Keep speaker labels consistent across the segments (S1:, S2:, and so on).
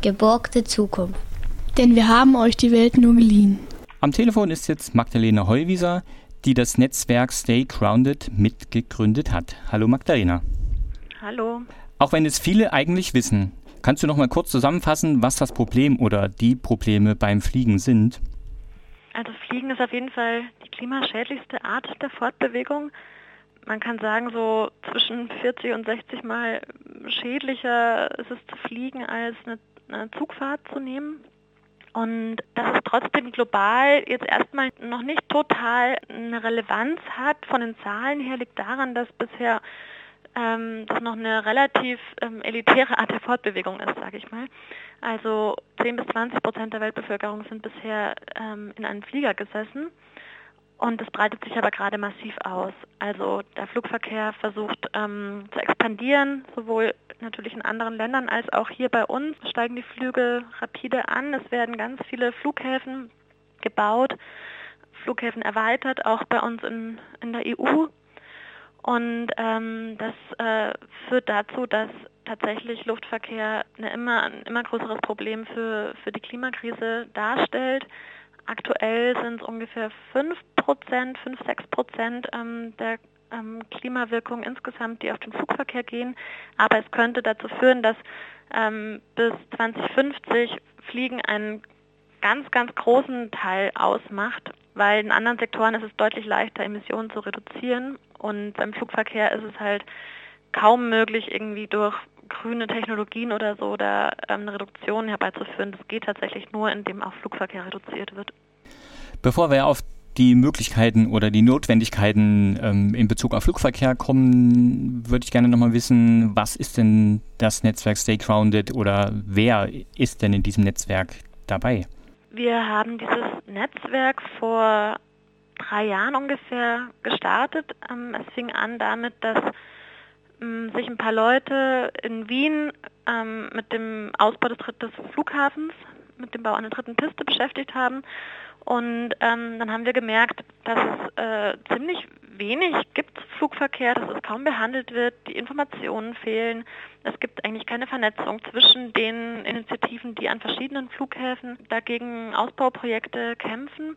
S1: geborgte Zukunft.
S2: Denn wir haben euch die Welt nur geliehen.
S3: Am Telefon ist jetzt Magdalena Heuwieser, die das Netzwerk Stay Grounded mitgegründet hat. Hallo Magdalena.
S4: Hallo.
S3: Auch wenn es viele eigentlich wissen, kannst du noch mal kurz zusammenfassen, was das Problem oder die Probleme beim Fliegen sind?
S4: Also Fliegen ist auf jeden Fall die klimaschädlichste Art der Fortbewegung. Man kann sagen, so zwischen 40 und 60 Mal schädlicher ist es zu fliegen, als eine, eine Zugfahrt zu nehmen. Und dass es trotzdem global jetzt erstmal noch nicht total eine Relevanz hat von den Zahlen her, liegt daran, dass bisher ähm, das noch eine relativ ähm, elitäre Art der Fortbewegung ist, sage ich mal. Also 10 bis 20 Prozent der Weltbevölkerung sind bisher ähm, in einem Flieger gesessen. Und es breitet sich aber gerade massiv aus. Also der Flugverkehr versucht ähm, zu expandieren, sowohl natürlich in anderen Ländern als auch hier bei uns steigen die Flüge rapide an. Es werden ganz viele Flughäfen gebaut, Flughäfen erweitert, auch bei uns in, in der EU. Und ähm, das äh, führt dazu, dass tatsächlich Luftverkehr eine immer, ein immer größeres Problem für, für die Klimakrise darstellt. Aktuell sind es ungefähr 5 Prozent, 5, 6 Prozent ähm, der ähm, Klimawirkung insgesamt, die auf den Flugverkehr gehen. Aber es könnte dazu führen, dass ähm, bis 2050 Fliegen einen ganz, ganz großen Teil ausmacht, weil in anderen Sektoren ist es deutlich leichter, Emissionen zu reduzieren. Und beim Flugverkehr ist es halt kaum möglich, irgendwie durch grüne Technologien oder so da ähm, eine Reduktion herbeizuführen. Das geht tatsächlich nur, indem auch Flugverkehr reduziert wird.
S3: Bevor wir auf die Möglichkeiten oder die Notwendigkeiten ähm, in Bezug auf Flugverkehr kommen, würde ich gerne nochmal wissen, was ist denn das Netzwerk Stay Grounded oder wer ist denn in diesem Netzwerk dabei?
S4: Wir haben dieses Netzwerk vor drei Jahren ungefähr gestartet. Ähm, es fing an damit, dass sich ein paar Leute in Wien ähm, mit dem Ausbau des, des Flughafens, mit dem Bau einer dritten Piste beschäftigt haben. Und ähm, dann haben wir gemerkt, dass es äh, ziemlich wenig gibt Flugverkehr, dass es kaum behandelt wird, die Informationen fehlen. Es gibt eigentlich keine Vernetzung zwischen den Initiativen, die an verschiedenen Flughäfen dagegen Ausbauprojekte kämpfen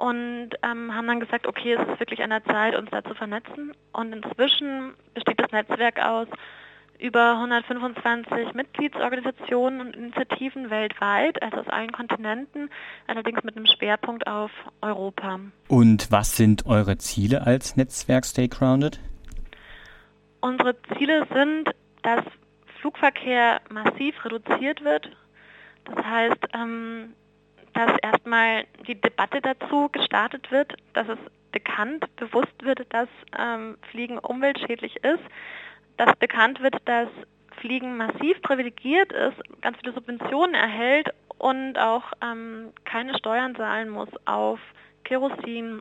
S4: und ähm, haben dann gesagt, okay, es ist wirklich an der Zeit, uns da zu vernetzen. Und inzwischen besteht das Netzwerk aus über 125 Mitgliedsorganisationen und Initiativen weltweit, also aus allen Kontinenten, allerdings mit einem Schwerpunkt auf Europa.
S3: Und was sind eure Ziele als Netzwerk Stay Grounded?
S4: Unsere Ziele sind, dass Flugverkehr massiv reduziert wird. Das heißt, ähm, dass erstmal die Debatte dazu gestartet wird, dass es bekannt, bewusst wird, dass ähm, Fliegen umweltschädlich ist, dass bekannt wird, dass Fliegen massiv privilegiert ist, ganz viele Subventionen erhält und auch ähm, keine Steuern zahlen muss auf Kerosin,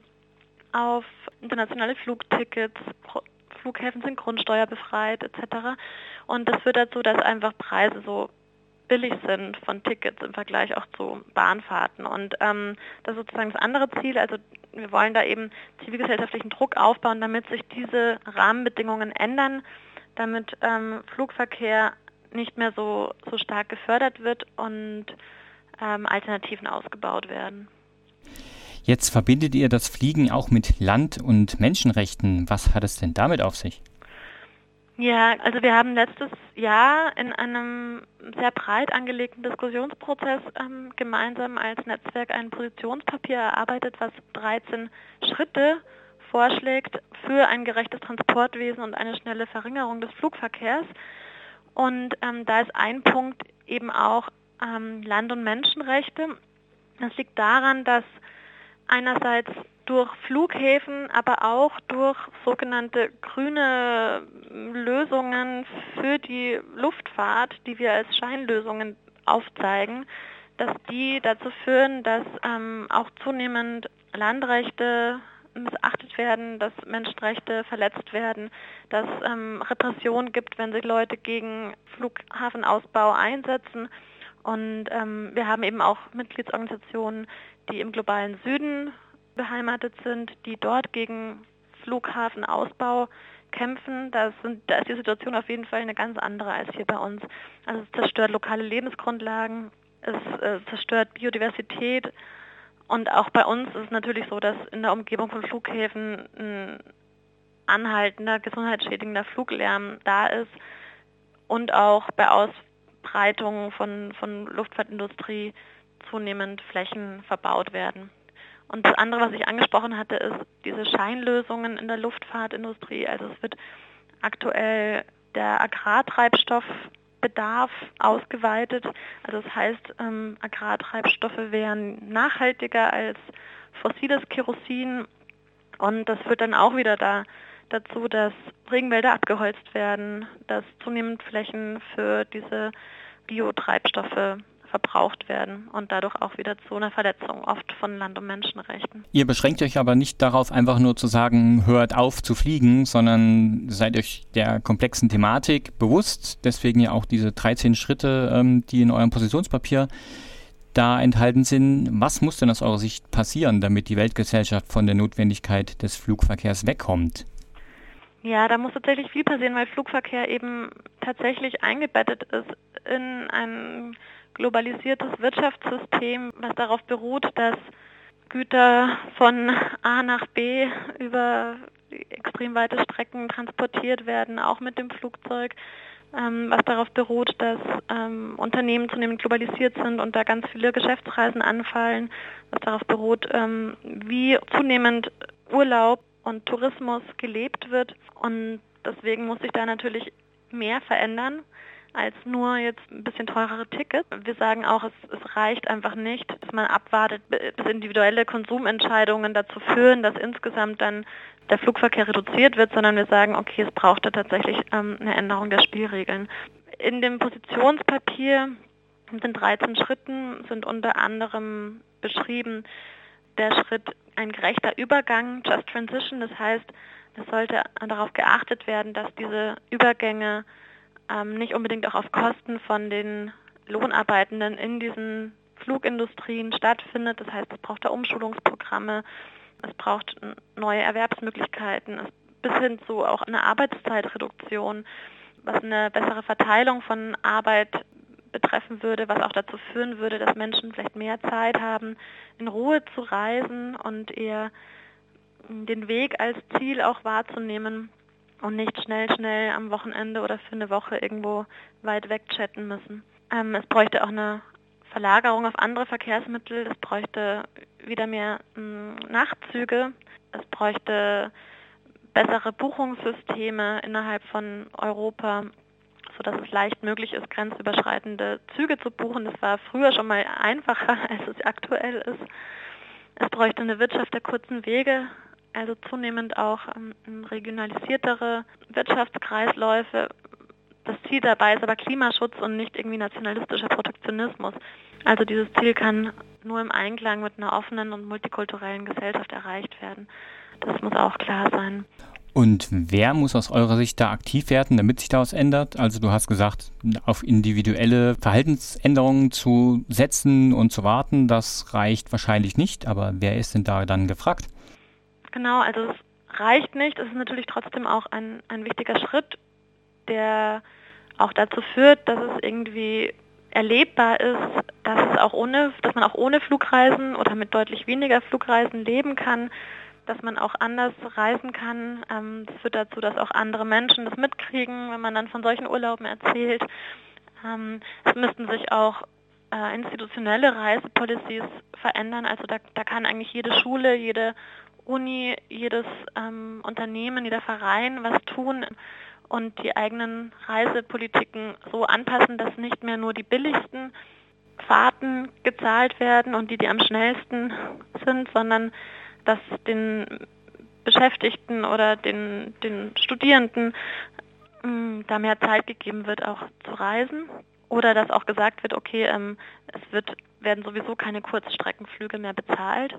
S4: auf internationale Flugtickets, Flughäfen sind grundsteuerbefreit etc. Und das führt dazu, dass einfach Preise so billig sind von Tickets im Vergleich auch zu Bahnfahrten. Und ähm, das ist sozusagen das andere Ziel. Also wir wollen da eben zivilgesellschaftlichen Druck aufbauen, damit sich diese Rahmenbedingungen ändern, damit ähm, Flugverkehr nicht mehr so, so stark gefördert wird und ähm, Alternativen ausgebaut werden.
S3: Jetzt verbindet ihr das Fliegen auch mit Land- und Menschenrechten. Was hat es denn damit auf sich?
S4: Ja, also wir haben letztes Jahr in einem sehr breit angelegten Diskussionsprozess ähm, gemeinsam als Netzwerk ein Positionspapier erarbeitet, was 13 Schritte vorschlägt für ein gerechtes Transportwesen und eine schnelle Verringerung des Flugverkehrs. Und ähm, da ist ein Punkt eben auch ähm, Land- und Menschenrechte. Das liegt daran, dass einerseits durch Flughäfen, aber auch durch sogenannte grüne Lösungen für die Luftfahrt, die wir als Scheinlösungen aufzeigen, dass die dazu führen, dass ähm, auch zunehmend Landrechte missachtet werden, dass Menschenrechte verletzt werden, dass ähm, Repression gibt, wenn sich Leute gegen Flughafenausbau einsetzen. Und ähm, wir haben eben auch Mitgliedsorganisationen, die im globalen Süden beheimatet sind, die dort gegen Flughafenausbau kämpfen, da, sind, da ist die Situation auf jeden Fall eine ganz andere als hier bei uns. Also es zerstört lokale Lebensgrundlagen, es äh, zerstört Biodiversität und auch bei uns ist es natürlich so, dass in der Umgebung von Flughäfen ein anhaltender, gesundheitsschädigender Fluglärm da ist und auch bei Ausbreitung von, von Luftfahrtindustrie zunehmend Flächen verbaut werden. Und das andere, was ich angesprochen hatte, ist diese Scheinlösungen in der Luftfahrtindustrie. Also es wird aktuell der Agrartreibstoffbedarf ausgeweitet. Also das heißt, ähm, Agrartreibstoffe wären nachhaltiger als fossiles Kerosin. Und das führt dann auch wieder da dazu, dass Regenwälder abgeholzt werden, dass zunehmend Flächen für diese Biotreibstoffe verbraucht werden und dadurch auch wieder zu einer Verletzung oft von Land- und Menschenrechten.
S3: Ihr beschränkt euch aber nicht darauf, einfach nur zu sagen, hört auf zu fliegen, sondern seid euch der komplexen Thematik bewusst. Deswegen ja auch diese 13 Schritte, ähm, die in eurem Positionspapier da enthalten sind. Was muss denn aus eurer Sicht passieren, damit die Weltgesellschaft von der Notwendigkeit des Flugverkehrs wegkommt?
S4: Ja, da muss tatsächlich viel passieren, weil Flugverkehr eben tatsächlich eingebettet ist in ein globalisiertes Wirtschaftssystem, was darauf beruht, dass Güter von A nach B über extrem weite Strecken transportiert werden, auch mit dem Flugzeug, ähm, was darauf beruht, dass ähm, Unternehmen zunehmend globalisiert sind und da ganz viele Geschäftsreisen anfallen, was darauf beruht, ähm, wie zunehmend Urlaub und Tourismus gelebt wird. Und deswegen muss sich da natürlich mehr verändern als nur jetzt ein bisschen teurere Tickets. Wir sagen auch, es, es reicht einfach nicht, dass man abwartet, bis individuelle Konsumentscheidungen dazu führen, dass insgesamt dann der Flugverkehr reduziert wird, sondern wir sagen, okay, es braucht da tatsächlich ähm, eine Änderung der Spielregeln. In dem Positionspapier sind 13 Schritten, sind unter anderem beschrieben der Schritt ein gerechter Übergang, Just Transition, das heißt, es sollte darauf geachtet werden, dass diese Übergänge ähm, nicht unbedingt auch auf Kosten von den Lohnarbeitenden in diesen Flugindustrien stattfindet. Das heißt, es braucht da Umschulungsprogramme, es braucht neue Erwerbsmöglichkeiten, bis hin zu auch eine Arbeitszeitreduktion, was eine bessere Verteilung von Arbeit betreffen würde, was auch dazu führen würde, dass Menschen vielleicht mehr Zeit haben, in Ruhe zu reisen und eher den Weg als Ziel auch wahrzunehmen und nicht schnell, schnell am Wochenende oder für eine Woche irgendwo weit weg chatten müssen. Ähm, es bräuchte auch eine Verlagerung auf andere Verkehrsmittel, es bräuchte wieder mehr mh, hm, Nachtzüge, es bräuchte bessere Buchungssysteme innerhalb von Europa, sodass es leicht möglich ist, grenzüberschreitende Züge zu buchen. Das war früher schon mal einfacher, als es aktuell ist. Es bräuchte eine Wirtschaft der kurzen Wege, also zunehmend auch ähm, regionalisiertere Wirtschaftskreisläufe. Das Ziel dabei ist aber Klimaschutz und nicht irgendwie nationalistischer Protektionismus. Also dieses Ziel kann nur im Einklang mit einer offenen und multikulturellen Gesellschaft erreicht werden. Das muss auch klar sein.
S3: Und wer muss aus eurer Sicht da aktiv werden, damit sich da was ändert? Also du hast gesagt, auf individuelle Verhaltensänderungen zu setzen und zu warten, das reicht wahrscheinlich nicht. Aber wer ist denn da dann gefragt?
S4: Genau, also es reicht nicht. Es ist natürlich trotzdem auch ein, ein wichtiger Schritt, der auch dazu führt, dass es irgendwie erlebbar ist, dass es auch ohne, dass man auch ohne Flugreisen oder mit deutlich weniger Flugreisen leben kann, dass man auch anders reisen kann. Ähm, das führt dazu, dass auch andere Menschen das mitkriegen, wenn man dann von solchen Urlauben erzählt. Ähm, es müssten sich auch äh, institutionelle Reisepolicies verändern. Also da, da kann eigentlich jede Schule, jede Uni, jedes ähm, Unternehmen, jeder Verein was tun und die eigenen Reisepolitiken so anpassen, dass nicht mehr nur die billigsten Fahrten gezahlt werden und die, die am schnellsten sind, sondern dass den Beschäftigten oder den, den Studierenden mh, mm, da mehr Zeit gegeben wird, auch zu reisen. Oder dass auch gesagt wird, okay, ähm, es wird, werden sowieso keine Kurzstreckenflüge mehr bezahlt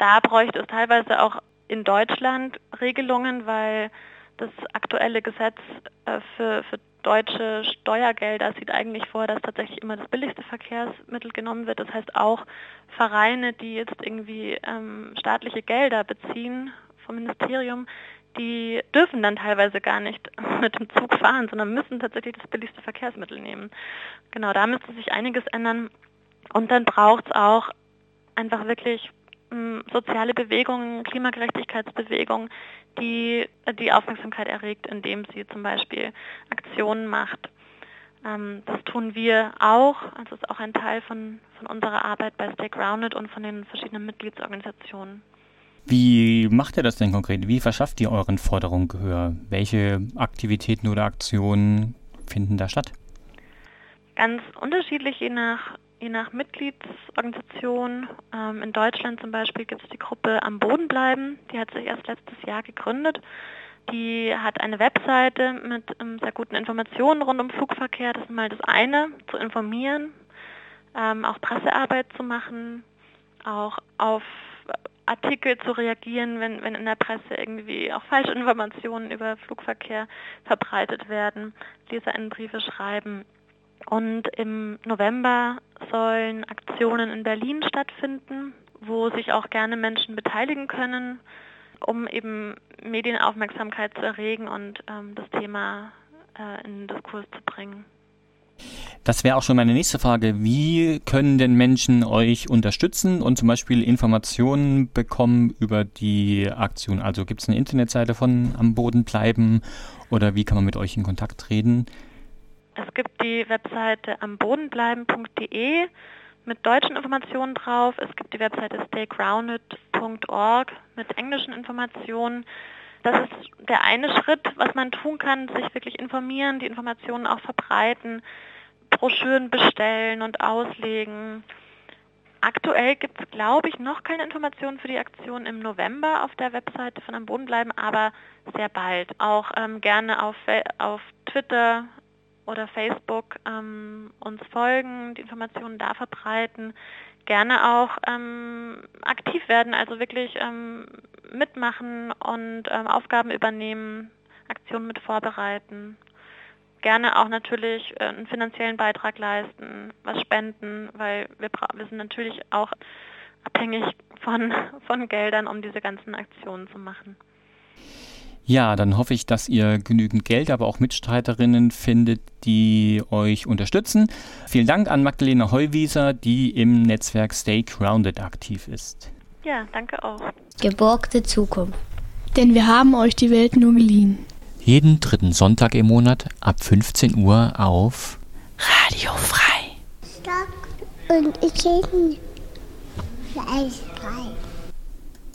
S4: da bräuchte es teilweise auch in Deutschland Regelungen, weil das aktuelle Gesetz äh, für, für deutsche Steuergelder sieht eigentlich vor, dass tatsächlich immer das billigste Verkehrsmittel genommen wird. Das heißt auch Vereine, die jetzt irgendwie ähm, staatliche Gelder beziehen vom Ministerium, die dürfen dann teilweise gar nicht mit dem Zug fahren, sondern müssen tatsächlich das billigste Verkehrsmittel nehmen. Genau, da müsste sich einiges ändern. Und dann braucht es auch einfach wirklich soziale Bewegungen, Klimagerechtigkeitsbewegungen, die die Aufmerksamkeit erregt, indem sie zum Beispiel Aktionen macht. Ähm, das tun wir auch. Also ist auch ein Teil von, von unserer Arbeit bei Stay Grounded und von den verschiedenen Mitgliedsorganisationen.
S3: Wie macht ihr das denn konkret? Wie verschafft ihr euren Forderungen Gehör? Welche Aktivitäten oder Aktionen finden da statt?
S4: Ganz unterschiedlich, je nach, je nach Mitgliedsorganisation. Ähm, in Deutschland zum Beispiel gibt es die Gruppe Am Boden bleiben. Die hat sich erst letztes Jahr gegründet. Die hat eine Webseite mit ähm, sehr guten Informationen rund um Flugverkehr. Das ist mal das eine, zu informieren, ähm, auch Pressearbeit zu machen, auch auf Artikel zu reagieren, wenn, wenn in der Presse irgendwie auch falsche Informationen über Flugverkehr verbreitet werden, Leserinnenbriefe schreiben. Und im November sollen Aktionen in Berlin stattfinden, wo sich auch gerne Menschen beteiligen können, um eben Medienaufmerksamkeit zu erregen und ähm, das Thema äh, in den Diskurs zu bringen.
S3: Das wäre auch schon meine nächste Frage. Wie können denn Menschen euch unterstützen und zum Beispiel Informationen bekommen über die Aktion? Also gibt es eine Internetseite von Am Boden bleiben oder wie kann man mit euch in Kontakt treten?
S4: Es gibt die Webseite ambodenbleiben.de mit deutschen Informationen drauf. Es gibt die Webseite staygrounded.org mit englischen Informationen. Das ist der eine Schritt, was man tun kann, sich wirklich informieren, die Informationen auch verbreiten, Broschüren bestellen und auslegen. Aktuell gibt es, glaube ich, noch keine Informationen für die Aktion im November auf der Webseite von Am Boden bleiben, aber sehr bald. Auch ähm, gerne auf, auf Twitter oder Facebook ähm, uns folgen, die Informationen da verbreiten, gerne auch ähm, aktiv werden, also wirklich ähm, mitmachen und ähm, Aufgaben übernehmen, Aktionen mit vorbereiten. Gerne auch natürlich äh, einen finanziellen Beitrag leisten, was spenden, weil wir, wir sind natürlich auch abhängig von, von Geldern, um diese ganzen Aktionen zu machen.
S3: Ja, dann hoffe ich, dass ihr genügend Geld, aber auch Mitstreiterinnen findet, die euch unterstützen. Vielen Dank an Magdalena Heuwieser, die im Netzwerk Stay Grounded aktiv ist.
S4: Ja, danke auch.
S1: Geborgte Zukunft.
S2: Denn wir haben euch die Welt nur geliehen.
S3: Jeden dritten Sonntag im Monat ab 15 Uhr auf
S2: Radio Frei.
S1: Stock und ich bin frei.